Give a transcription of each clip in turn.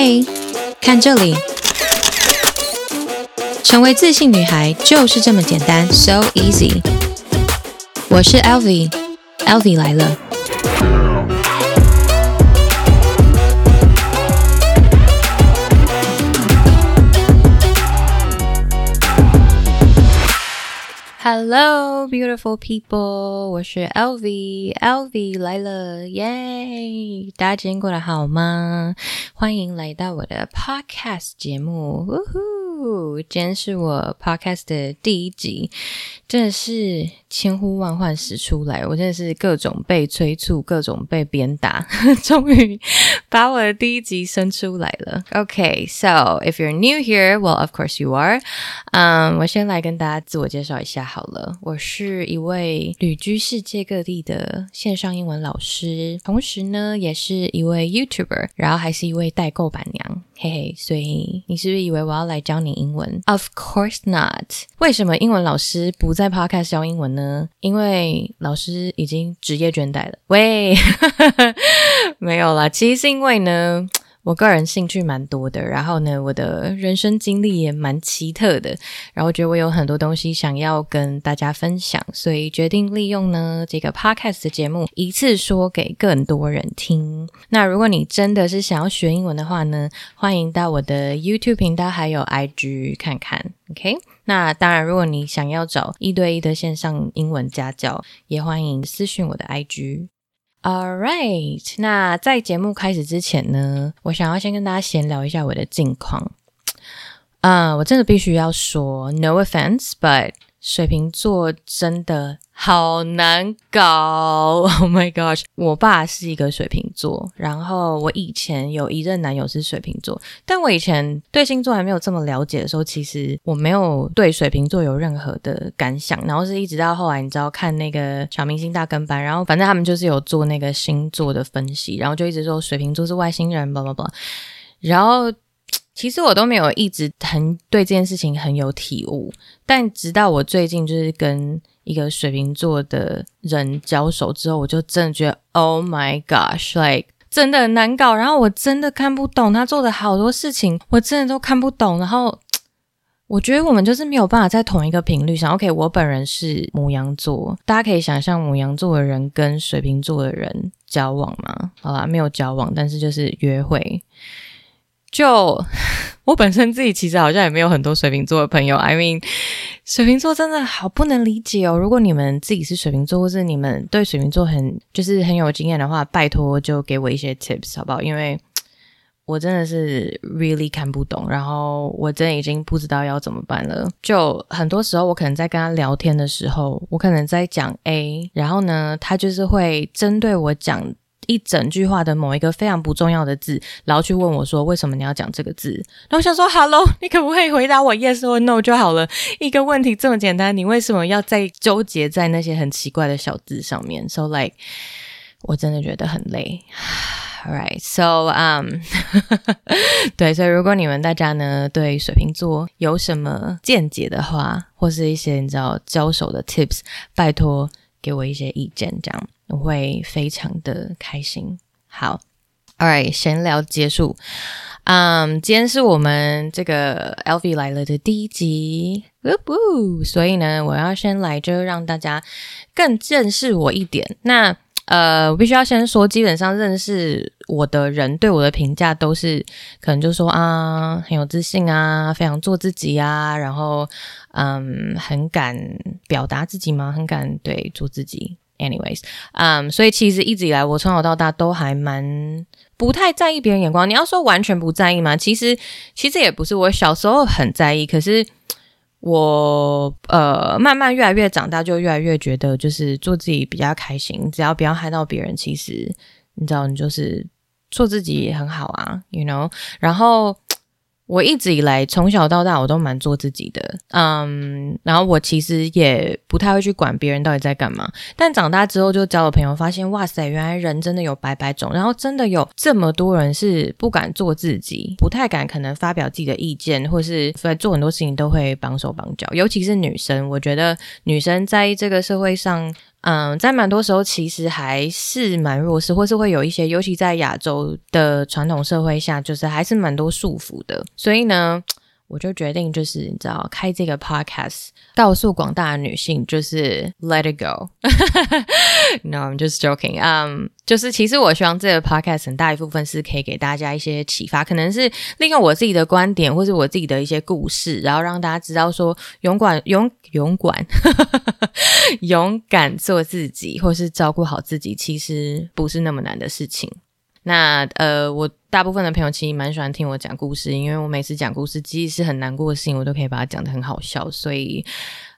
嘿，看这里，成为自信女孩就是这么简单，so easy。我是 Elvi，Elvi 来了。Hello, beautiful people！我是 Elvi，Elvi 来了，耶！大家今天过得好吗？欢迎来到我的 Podcast 节目，呜呼！ 今天是我 Podcast 的第一集，真的是千呼万唤始出来，我真的是各种被催促，各种被鞭打，终于把我的第一集生出来了。OK，so if you're new here, well, of course you are. 嗯，我先来跟大家自我介绍一下好了，我是一位旅居世界各地的线上英文老师，同时呢，也是一位 YouTuber，然后还是一位代购板娘。嘿嘿，所以你是不是以为我要来教你英文？Of course not。为什么英文老师不在 Podcast 教英文呢？因为老师已经职业倦怠了。喂，没有啦，其实是因为呢。我个人兴趣蛮多的，然后呢，我的人生经历也蛮奇特的，然后觉得我有很多东西想要跟大家分享，所以决定利用呢这个 podcast 的节目，一次说给更多人听。那如果你真的是想要学英文的话呢，欢迎到我的 YouTube 频道还有 IG 看看，OK？那当然，如果你想要找一对一的线上英文家教，也欢迎私讯我的 IG。All right，那在节目开始之前呢，我想要先跟大家闲聊一下我的近况。啊、我真的必须要说，No offense，but 水瓶座真的。好难搞！Oh my gosh，我爸是一个水瓶座，然后我以前有一任男友是水瓶座，但我以前对星座还没有这么了解的时候，其实我没有对水瓶座有任何的感想，然后是一直到后来，你知道看那个小明星大跟班，然后反正他们就是有做那个星座的分析，然后就一直说水瓶座是外星人，叭叭叭，然后。其实我都没有一直很对这件事情很有体悟，但直到我最近就是跟一个水瓶座的人交手之后，我就真的觉得，Oh my gosh，like 真的很难搞。然后我真的看不懂他做的好多事情，我真的都看不懂。然后我觉得我们就是没有办法在同一个频率上。OK，我本人是牡羊座，大家可以想象牡羊座的人跟水瓶座的人交往吗？好吧，没有交往，但是就是约会。就 我本身自己其实好像也没有很多水瓶座的朋友，I mean，水瓶座真的好不能理解哦。如果你们自己是水瓶座，或是你们对水瓶座很就是很有经验的话，拜托就给我一些 tips 好不好？因为我真的是 really 看不懂，然后我真的已经不知道要怎么办了。就很多时候我可能在跟他聊天的时候，我可能在讲 A，然后呢，他就是会针对我讲。一整句话的某一个非常不重要的字，然后去问我说：“为什么你要讲这个字？”然后我想说：“Hello，你可不可以回答我 yes 或 no 就好了？一个问题这么简单，你为什么要再纠结在那些很奇怪的小字上面？So like，我真的觉得很累。Alright, so um，对，所以如果你们大家呢对水瓶座有什么见解的话，或是一些你知道交手的 tips，拜托给我一些意见，这样。我会非常的开心。好，All right，闲聊结束。嗯、今天是我们这个 LV 来了的第一集，呜呜，所以呢，我要先来就让大家更认识我一点。那呃，我必须要先说，基本上认识我的人对我的评价都是可能就说啊，很有自信啊，非常做自己啊，然后嗯，很敢表达自己吗？很敢对做自己。Anyways，嗯、所以其实一直以来，我从小到大都还蛮不太在意别人眼光。你要说完全不在意吗？其实，其实也不是。我小时候很在意，可是我呃，慢慢越来越长大，就越来越觉得，就是做自己比较开心。只要不要害到别人，其实你知道，你就是做自己也很好啊，you know。然后。我一直以来从小到大我都蛮做自己的，嗯，然后我其实也不太会去管别人到底在干嘛。但长大之后就交了朋友，发现哇塞，原来人真的有百百种，然后真的有这么多人是不敢做自己，不太敢可能发表自己的意见，或是所以做很多事情都会绑手绑脚。尤其是女生，我觉得女生在这个社会上，嗯，在蛮多时候其实还是蛮弱势，或是会有一些，尤其在亚洲的传统社会下，就是还是蛮多束缚的。所以呢，我就决定就是你知道，开这个 podcast，告诉广大的女性，就是 let it go。No, I'm just joking. Um, 就是其实我希望这个 podcast 很大一部分是可以给大家一些启发，可能是利用我自己的观点，或是我自己的一些故事，然后让大家知道说，勇敢勇勇敢。勇敢做自己，或是照顾好自己，其实不是那么难的事情。那呃，我大部分的朋友其实蛮喜欢听我讲故事，因为我每次讲故事，即使是很难过的事情，我都可以把它讲得很好笑。所以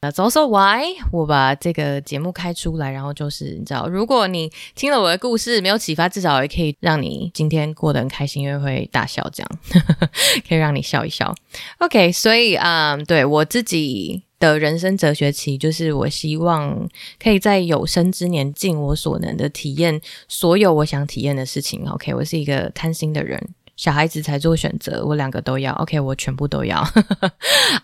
，That's also why 我把这个节目开出来，然后就是你知道，如果你听了我的故事没有启发，至少也可以让你今天过得很开心，因为会大笑，这样 可以让你笑一笑。OK，所以嗯对我自己。的人生哲学期，就是我希望可以在有生之年尽我所能的体验所有我想体验的事情。OK，我是一个贪心的人，小孩子才做选择，我两个都要。OK，我全部都要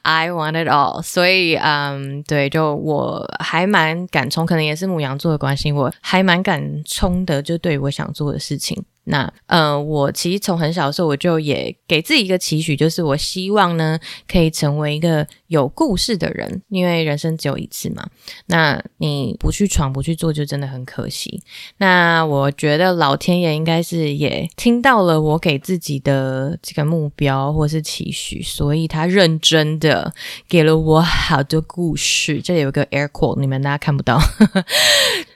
，I want it all。所以，嗯，对，就我还蛮敢冲，可能也是母羊座的关系，我还蛮敢冲的，就对我想做的事情。那，呃，我其实从很小的时候，我就也给自己一个期许，就是我希望呢，可以成为一个有故事的人，因为人生只有一次嘛。那你不去闯，不去做，就真的很可惜。那我觉得老天爷应该是也听到了我给自己的这个目标或是期许，所以他认真的给了我好多故事。这里有个 air quote，你们大家看不到。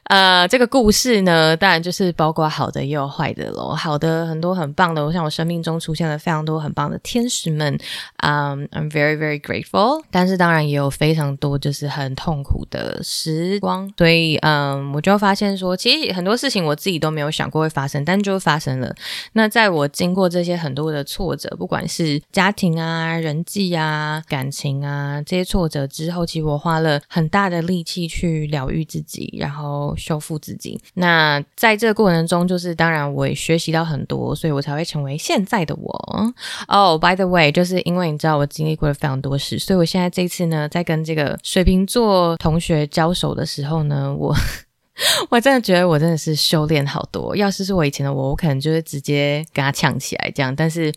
呃，这个故事呢，当然就是包括好的也有坏的咯。好的，很多很棒的，我想我生命中出现了非常多很棒的天使们，嗯、，I'm very very grateful。但是当然也有非常多就是很痛苦的时光，所以嗯我就发现说，其实很多事情我自己都没有想过会发生，但就发生了。那在我经过这些很多的挫折，不管是家庭啊、人际啊、感情啊这些挫折之后，其实我花了很大的力气去疗愈自己，然后。修复自己。那在这个过程中，就是当然我也学习到很多，所以我才会成为现在的我。哦，by the way，就是因为你知道我经历过了非常多事，所以我现在这次呢，在跟这个水瓶座同学交手的时候呢，我 我真的觉得我真的是修炼好多。要是是我以前的我，我可能就会直接跟他呛起来这样，但是。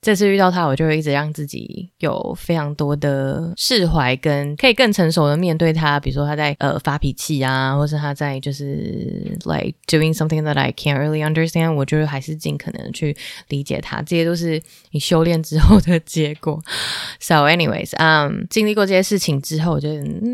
这次遇到他，我就会一直让自己有非常多的释怀，跟可以更成熟的面对他。比如说他在呃发脾气啊，或是他在就是 like doing something that I can't really understand，我就还是尽可能去理解他。这些都是你修炼之后的结果。So anyways，嗯、经历过这些事情之后，我就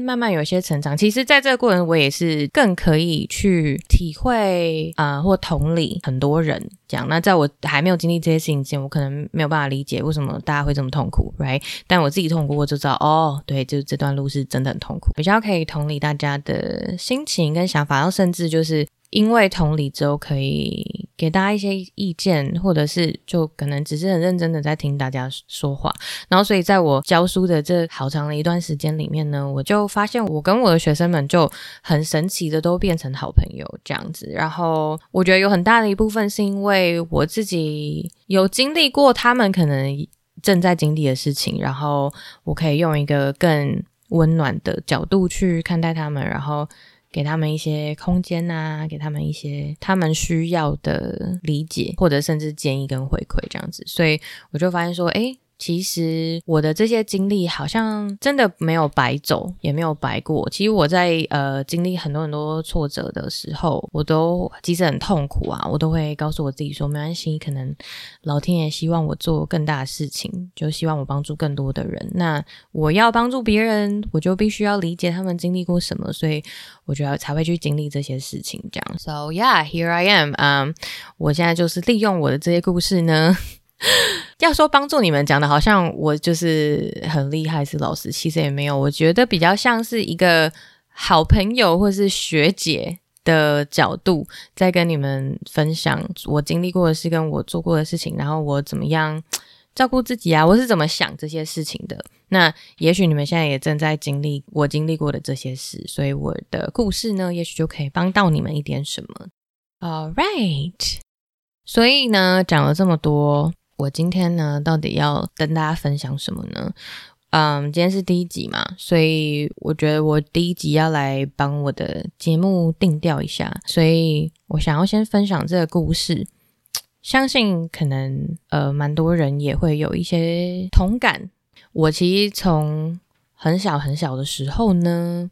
慢慢有一些成长。其实，在这个过程，我也是更可以去体会啊、或同理很多人。讲那在我还没有经历这些事情之前，我可能没有办法理解为什么大家会这么痛苦，right？但我自己痛苦，我就知道哦，对，就这段路是真的很痛苦，比较可以同理大家的心情跟想法，然后甚至就是。因为同理之后可以给大家一些意见，或者是就可能只是很认真的在听大家说话，然后所以在我教书的这好长的一段时间里面呢，我就发现我跟我的学生们就很神奇的都变成好朋友这样子。然后我觉得有很大的一部分是因为我自己有经历过他们可能正在经历的事情，然后我可以用一个更温暖的角度去看待他们，然后。给他们一些空间啊，给他们一些他们需要的理解，或者甚至建议跟回馈这样子，所以我就发现说，哎。其实我的这些经历好像真的没有白走，也没有白过。其实我在呃经历很多很多挫折的时候，我都即使很痛苦啊，我都会告诉我自己说，没关系，可能老天爷希望我做更大的事情，就希望我帮助更多的人。那我要帮助别人，我就必须要理解他们经历过什么，所以我觉得才会去经历这些事情。这样，So yeah, here I am。嗯我现在就是利用我的这些故事呢。要说帮助你们讲的，好像我就是很厉害是老师，其实也没有。我觉得比较像是一个好朋友或是学姐的角度，在跟你们分享我经历过的事，跟我做过的事情，然后我怎么样照顾自己啊，我是怎么想这些事情的。那也许你们现在也正在经历我经历过的这些事，所以我的故事呢，也许就可以帮到你们一点什么。All right，所以呢，讲了这么多。我今天呢，到底要跟大家分享什么呢？嗯，今天是第一集嘛，所以我觉得我第一集要来帮我的节目定调一下，所以我想要先分享这个故事，相信可能呃蛮多人也会有一些同感。我其实从很小很小的时候呢，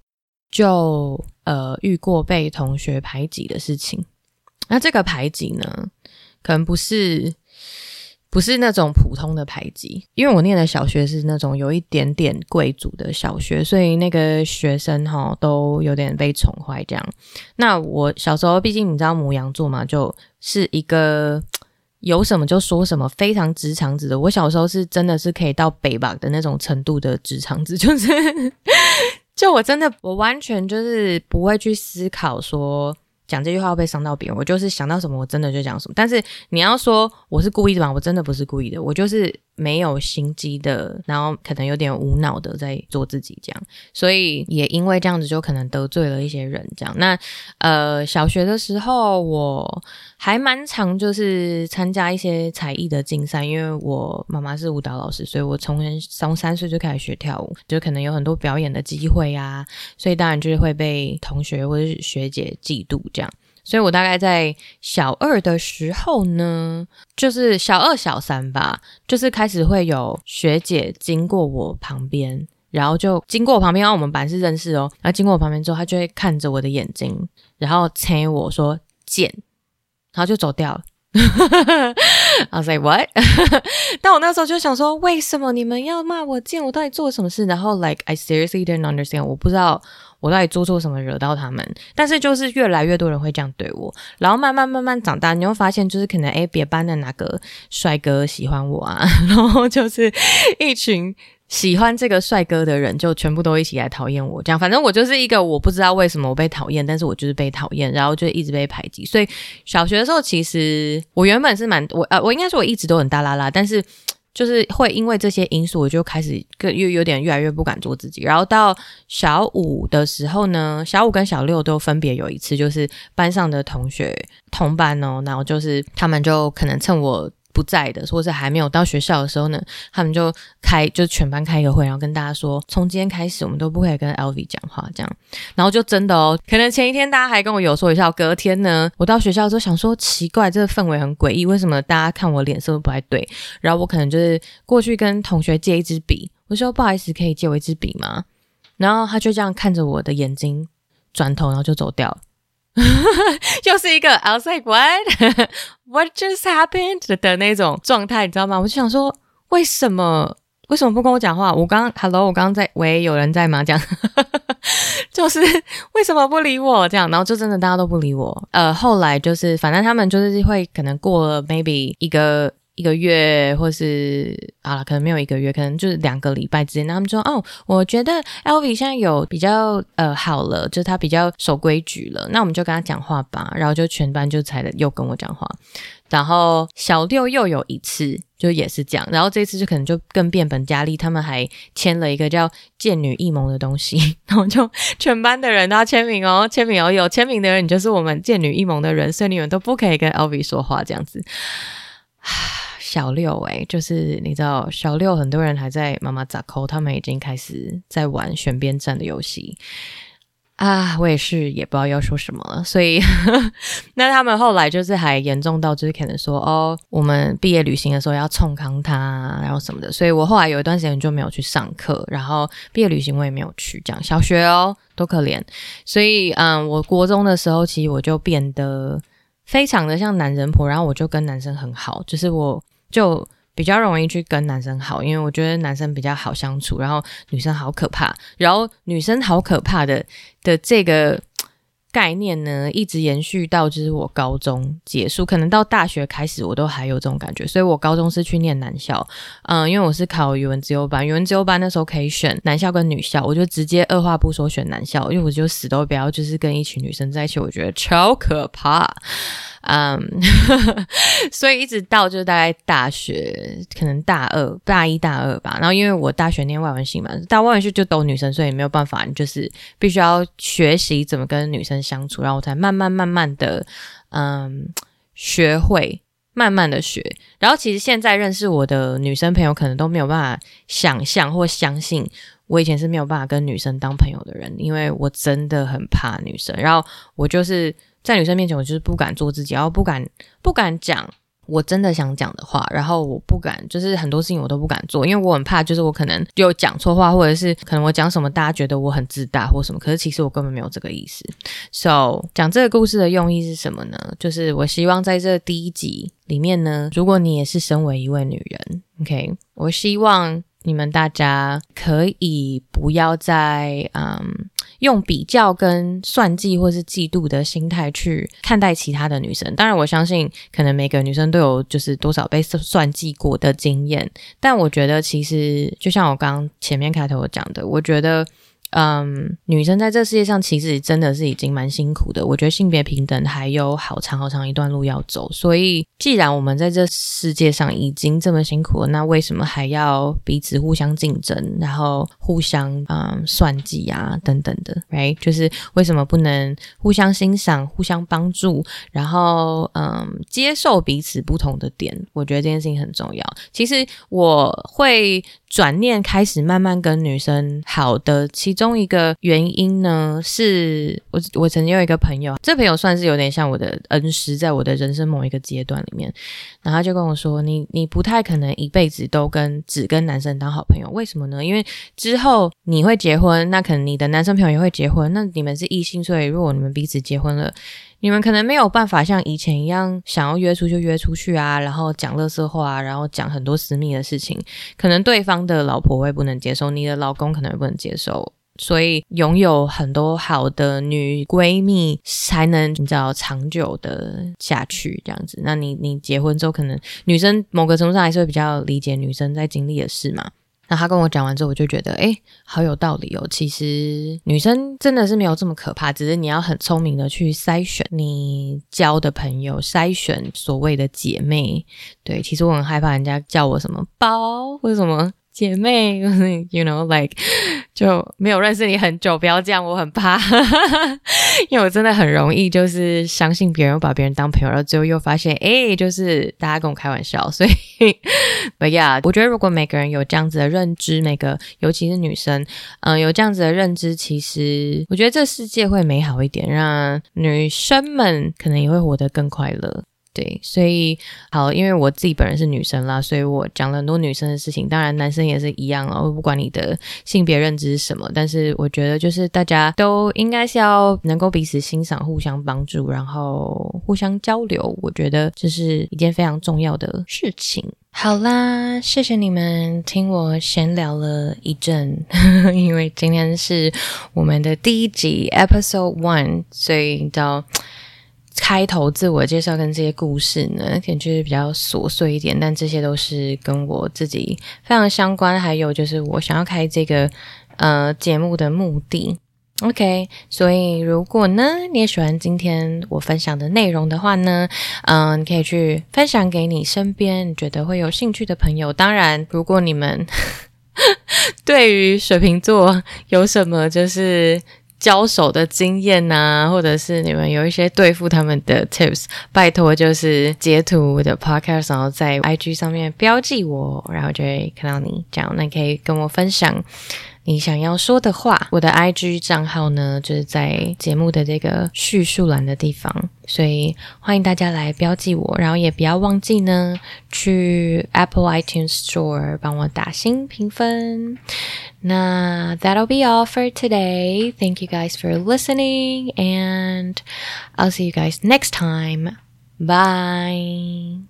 就呃遇过被同学排挤的事情。那这个排挤呢，可能不是。不是那种普通的排挤，因为我念的小学是那种有一点点贵族的小学，所以那个学生哈都有点被宠坏这样。那我小时候，毕竟你知道牡羊座嘛，就是一个有什么就说什么，非常直肠子的。我小时候是真的是可以到北吧的那种程度的直肠子，就是就我真的我完全就是不会去思考说。讲这句话会被伤到别人，我就是想到什么，我真的就讲什么。但是你要说我是故意的吧？我真的不是故意的，我就是没有心机的，然后可能有点无脑的在做自己这样。所以也因为这样子，就可能得罪了一些人这样。那呃，小学的时候我还蛮常就是参加一些才艺的竞赛，因为我妈妈是舞蹈老师，所以我从从三岁就开始学跳舞，就可能有很多表演的机会啊。所以当然就是会被同学或者是学姐嫉妒这样。所以我大概在小二的时候呢，就是小二小三吧，就是开始会有学姐经过我旁边，然后就经过我旁边，然后我们班是认识哦，然后经过我旁边之后，她就会看着我的眼睛，然后催我说贱，然后就走掉了。I was like what？但我那时候就想说，为什么你们要骂我贱？我到底做了什么事？然后 like I seriously didn't understand，我不知道。我到底做错什么惹到他们？但是就是越来越多人会这样对我，然后慢慢慢慢长大，你会发现就是可能诶，别班的哪个帅哥喜欢我啊，然后就是一群喜欢这个帅哥的人就全部都一起来讨厌我，这样反正我就是一个我不知道为什么我被讨厌，但是我就是被讨厌，然后就一直被排挤。所以小学的时候其实我原本是蛮我呃我应该说我一直都很大啦啦，但是。就是会因为这些因素，我就开始更又有点越来越不敢做自己。然后到小五的时候呢，小五跟小六都分别有一次，就是班上的同学同班哦，然后就是他们就可能趁我。不在的，或者还没有到学校的时候呢，他们就开就全班开一个会，然后跟大家说，从今天开始我们都不可以跟 LV 讲话，这样，然后就真的哦，可能前一天大家还跟我有说有笑，隔天呢，我到学校之后想说奇怪，这个氛围很诡异，为什么大家看我脸色都不太对？然后我可能就是过去跟同学借一支笔，我说不好意思，可以借我一支笔吗？然后他就这样看着我的眼睛，转头然后就走掉了。又是一个 I was like what what just happened 的那种状态，你知道吗？我就想说，为什么为什么不跟我讲话？我刚 hello，我刚刚在喂，有人在吗？这样 就是为什么不理我？这样，然后就真的大家都不理我。呃，后来就是反正他们就是会可能过了 maybe 一个。一个月，或是啊，可能没有一个月，可能就是两个礼拜之间。他们说：“哦，我觉得 LV 现在有比较呃好了，就是他比较守规矩了。那我们就跟他讲话吧。”然后就全班就才又跟我讲话。然后小六又有一次，就也是这样。然后这次就可能就更变本加厉，他们还签了一个叫“贱女异盟”的东西，然后就全班的人都要签名哦，签名哦，有签名的人，你就是我们贱女异盟的人，所以你们都不可以跟 LV 说话，这样子。小六哎、就是你知道，小六很多人还在妈妈咋抠，他们已经开始在玩选边站的游戏啊！我也是也不知道要说什么了，所以 那他们后来就是还严重到就是可能说哦，我们毕业旅行的时候要冲康他，然后什么的，所以我后来有一段时间就没有去上课，然后毕业旅行我也没有去，这样小学哦多可怜，所以嗯，我国中的时候其实我就变得非常的像男人婆，然后我就跟男生很好，就是我。就比较容易去跟男生好，因为我觉得男生比较好相处，然后女生好可怕，然后女生好可怕的的这个 概念呢，一直延续到就是我高中结束，可能到大学开始我都还有这种感觉，所以我高中是去念男校，嗯，因为我是考语文自由班，语文自由班那时候可以选男校跟女校，我就直接二话不说选男校，因为我就死都不要就是跟一群女生在一起，我觉得超可怕。嗯 所以一直到就是大概大学，可能大二、大一、大二吧。然后因为我大学念外文系嘛，大外文系就都女生，所以没有办法，就是必须要学习怎么跟女生相处，然后我才慢慢慢慢的，嗯，学会慢慢的学。然后其实现在认识我的女生朋友，可能都没有办法想象或相信，我以前是没有办法跟女生当朋友的人，因为我真的很怕女生。然后我就是在女生面前，我就是不敢做自己，然后不敢不敢讲。我真的想讲的话，然后我不敢，就是很多事情我都不敢做，因为我很怕，就是我可能就讲错话，或者是可能我讲什么，大家觉得我很自大或什么，可是其实我根本没有这个意思。So，讲这个故事的用意是什么呢？就是我希望在这第一集里面呢，如果你也是身为一位女人，OK，我希望。你们大家可以不要再嗯用比较跟算计或是嫉妒的心态去看待其他的女生。当然，我相信可能每个女生都有就是多少被算计过的经验。但我觉得其实就像我刚前面开头讲的，我觉得。嗯，女生在这世界上其实真的是已经蛮辛苦的。我觉得性别平等还有好长好长一段路要走。所以，既然我们在这世界上已经这么辛苦了，那为什么还要彼此互相竞争，然后互相嗯算计啊等等的，right？就是为什么不能互相欣赏、互相帮助，然后嗯接受彼此不同的点？我觉得这件事情很重要。其实我会。转念开始慢慢跟女生好的其中一个原因呢，是我我曾经有一个朋友，这朋友算是有点像我的恩师，在我的人生某一个阶段里面，然后他就跟我说：“你你不太可能一辈子都跟只跟男生当好朋友，为什么呢？因为之后你会结婚，那可能你的男生朋友也会结婚，那你们是异性，所以如果你们彼此结婚了。”你们可能没有办法像以前一样想要约出就约出去啊，然后讲垃圾话，然后讲很多私密的事情，可能对方的老婆会不能接受，你的老公可能会不能接受，所以拥有很多好的女闺蜜才能你知道长久的下去这样子。那你你结婚之后，可能女生某个程度上还是会比较理解女生在经历的事嘛。那他跟我讲完之后，我就觉得，哎，好有道理哦。其实女生真的是没有这么可怕，只是你要很聪明的去筛选你交的朋友，筛选所谓的姐妹。对，其实我很害怕人家叫我什么包或者什么。姐妹，you know, like 就没有认识你很久，不要这样，我很怕，因为我真的很容易就是相信别人，把别人当朋友，然后最后又发现，哎，就是大家跟我开玩笑，所以，But yeah，我觉得如果每个人有这样子的认知，每个尤其是女生，嗯，有这样子的认知，其实我觉得这世界会美好一点，让女生们可能也会活得更快乐。对，所以好，因为我自己本人是女生啦，所以我讲了很多女生的事情。当然，男生也是一样哦。不管你的性别认知是什么，但是我觉得就是大家都应该是要能够彼此欣赏、互相帮助，然后互相交流。我觉得这是一件非常重要的事情。好啦，谢谢你们听我闲聊了一阵，因为今天是我们的第一集 Episode One，所以到。开头自我介绍跟这些故事呢，可能就是比较琐碎一点，但这些都是跟我自己非常相关，还有就是我想要开这个呃节目的目的。OK，所以如果呢你也喜欢今天我分享的内容的话呢，嗯、你可以去分享给你身边你觉得会有兴趣的朋友。当然，如果你们 对于水瓶座有什么就是。交手的经验呐、啊，或者是你们有一些对付他们的 tips，拜托就是截图我的 podcast，然后在 IG 上面标记我，然后就会看到你这样，那你可以跟我分享。你想要说的话，我的 IG 账号呢，就是在节目的这个叙述栏的地方，所以欢迎大家来标记我，然后也不要忘记呢，去 Apple iTunes Store 帮我打新评分。那 That'll be all for today. Thank you guys for listening, and I'll see you guys next time. Bye.